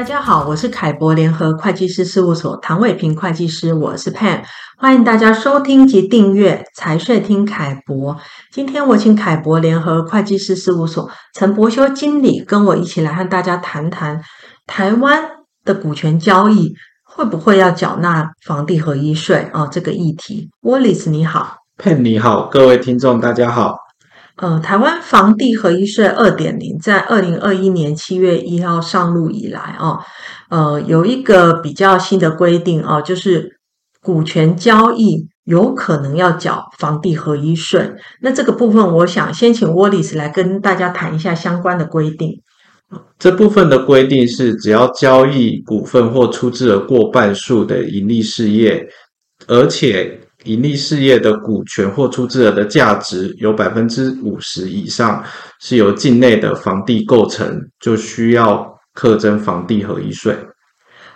大家好，我是凯博联合会计师事务所唐伟平会计师，我是 Pan，欢迎大家收听及订阅财税听凯博。今天我请凯博联合会计师事务所陈柏修经理跟我一起来和大家谈谈台湾的股权交易会不会要缴纳房地合一税啊、哦？这个议题，Wallace 你好，Pan 你好，各位听众大家好。呃，台湾房地合一税二点零在二零二一年七月一号上路以来啊，呃，有一个比较新的规定啊，就是股权交易有可能要缴房地合一税。那这个部分，我想先请 Wallace 来跟大家谈一下相关的规定。这部分的规定是，只要交易股份或出资额过半数的盈利事业，而且盈利事业的股权或出资额的价值有百分之五十以上是由境内的房地构成，就需要课征房地合一税。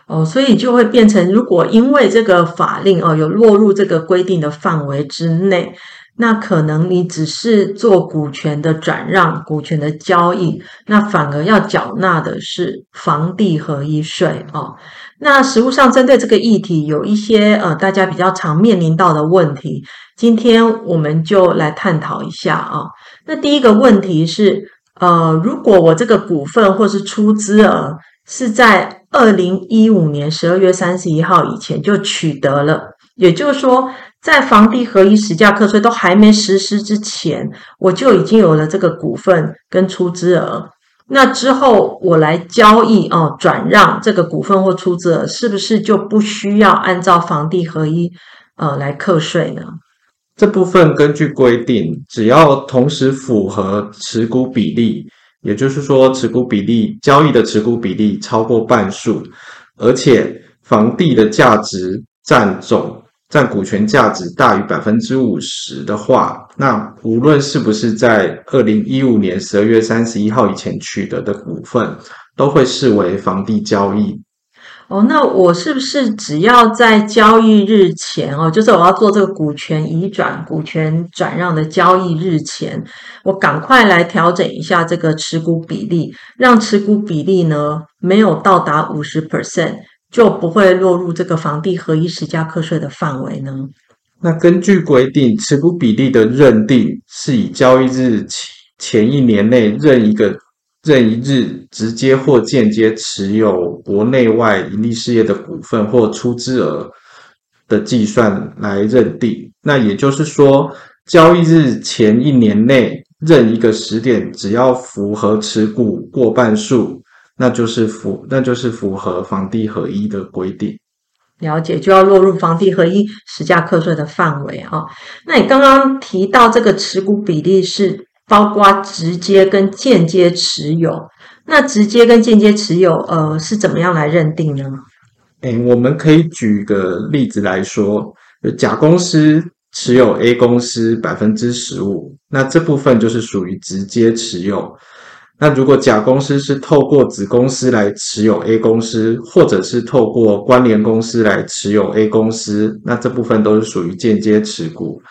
哦，所以就会变成，如果因为这个法令哦有落入这个规定的范围之内。那可能你只是做股权的转让、股权的交易，那反而要缴纳的是房地合一税哦。那实务上针对这个议题，有一些呃大家比较常面临到的问题，今天我们就来探讨一下啊、哦。那第一个问题是，呃，如果我这个股份或是出资额是在二零一五年十二月三十一号以前就取得了，也就是说。在房地合一实价课税都还没实施之前，我就已经有了这个股份跟出资额。那之后我来交易哦，转让这个股份或出资额，是不是就不需要按照房地合一呃来课税呢？这部分根据规定，只要同时符合持股比例，也就是说持股比例交易的持股比例超过半数，而且房地的价值占总。占股权价值大于百分之五十的话，那无论是不是在二零一五年十二月三十一号以前取得的股份，都会视为房地交易。哦，那我是不是只要在交易日前哦，就是我要做这个股权移转、股权转让的交易日前，我赶快来调整一下这个持股比例，让持股比例呢没有到达五十 percent。就不会落入这个房地合一实价课税的范围呢？那根据规定，持股比例的认定是以交易日前一年内任一个任一日直接或间接持有国内外盈利事业的股份或出资额的计算来认定。那也就是说，交易日前一年内任一个时点，只要符合持股过半数。那就是符，那就是符合房地合一的规定。了解，就要落入房地合一实价课税的范围啊。那你刚刚提到这个持股比例是包括直接跟间接持有，那直接跟间接持有，呃，是怎么样来认定呢？诶，我们可以举个例子来说，甲公司持有 A 公司百分之十五，那这部分就是属于直接持有。那如果甲公司是透过子公司来持有 A 公司，或者是透过关联公司来持有 A 公司，那这部分都是属于间接持股。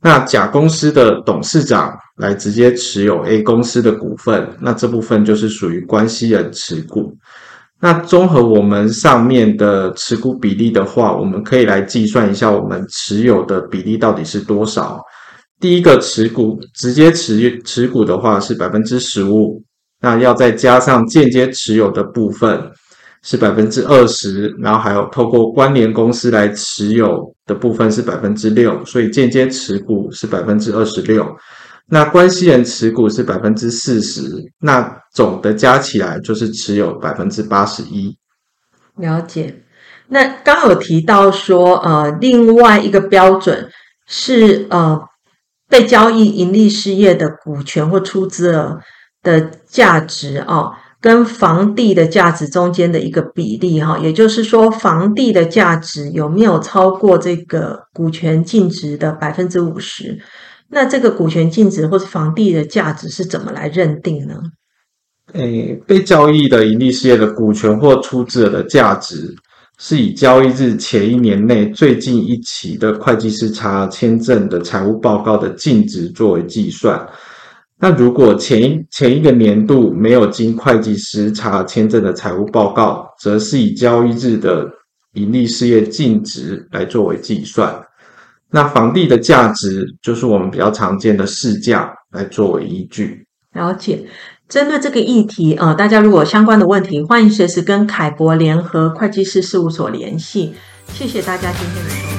那甲公司的董事长来直接持有 A 公司的股份，那这部分就是属于关系人持股。那综合我们上面的持股比例的话，我们可以来计算一下我们持有的比例到底是多少。第一个持股直接持持股的话是百分之十五，那要再加上间接持有的部分是百分之二十，然后还有透过关联公司来持有的部分是百分之六，所以间接持股是百分之二十六，那关系人持股是百分之四十，那总的加起来就是持有百分之八十一。了解。那刚有提到说，呃，另外一个标准是呃。被交易盈利事业的股权或出资额的价值哦，跟房地的价值中间的一个比例哈，也就是说，房地的价值有没有超过这个股权净值的百分之五十？那这个股权净值或是房地的价值是怎么来认定呢？诶，被交易的盈利事业的股权或出资额的价值。是以交易日前一年内最近一期的会计师查签证的财务报告的净值作为计算。那如果前一前一个年度没有经会计师查签证的财务报告，则是以交易日的盈利事业净值来作为计算。那房地的价值就是我们比较常见的市价来作为依据。了解。针对这个议题，呃，大家如果相关的问题，欢迎随时跟凯博联合会计师事务所联系。谢谢大家今天的收听。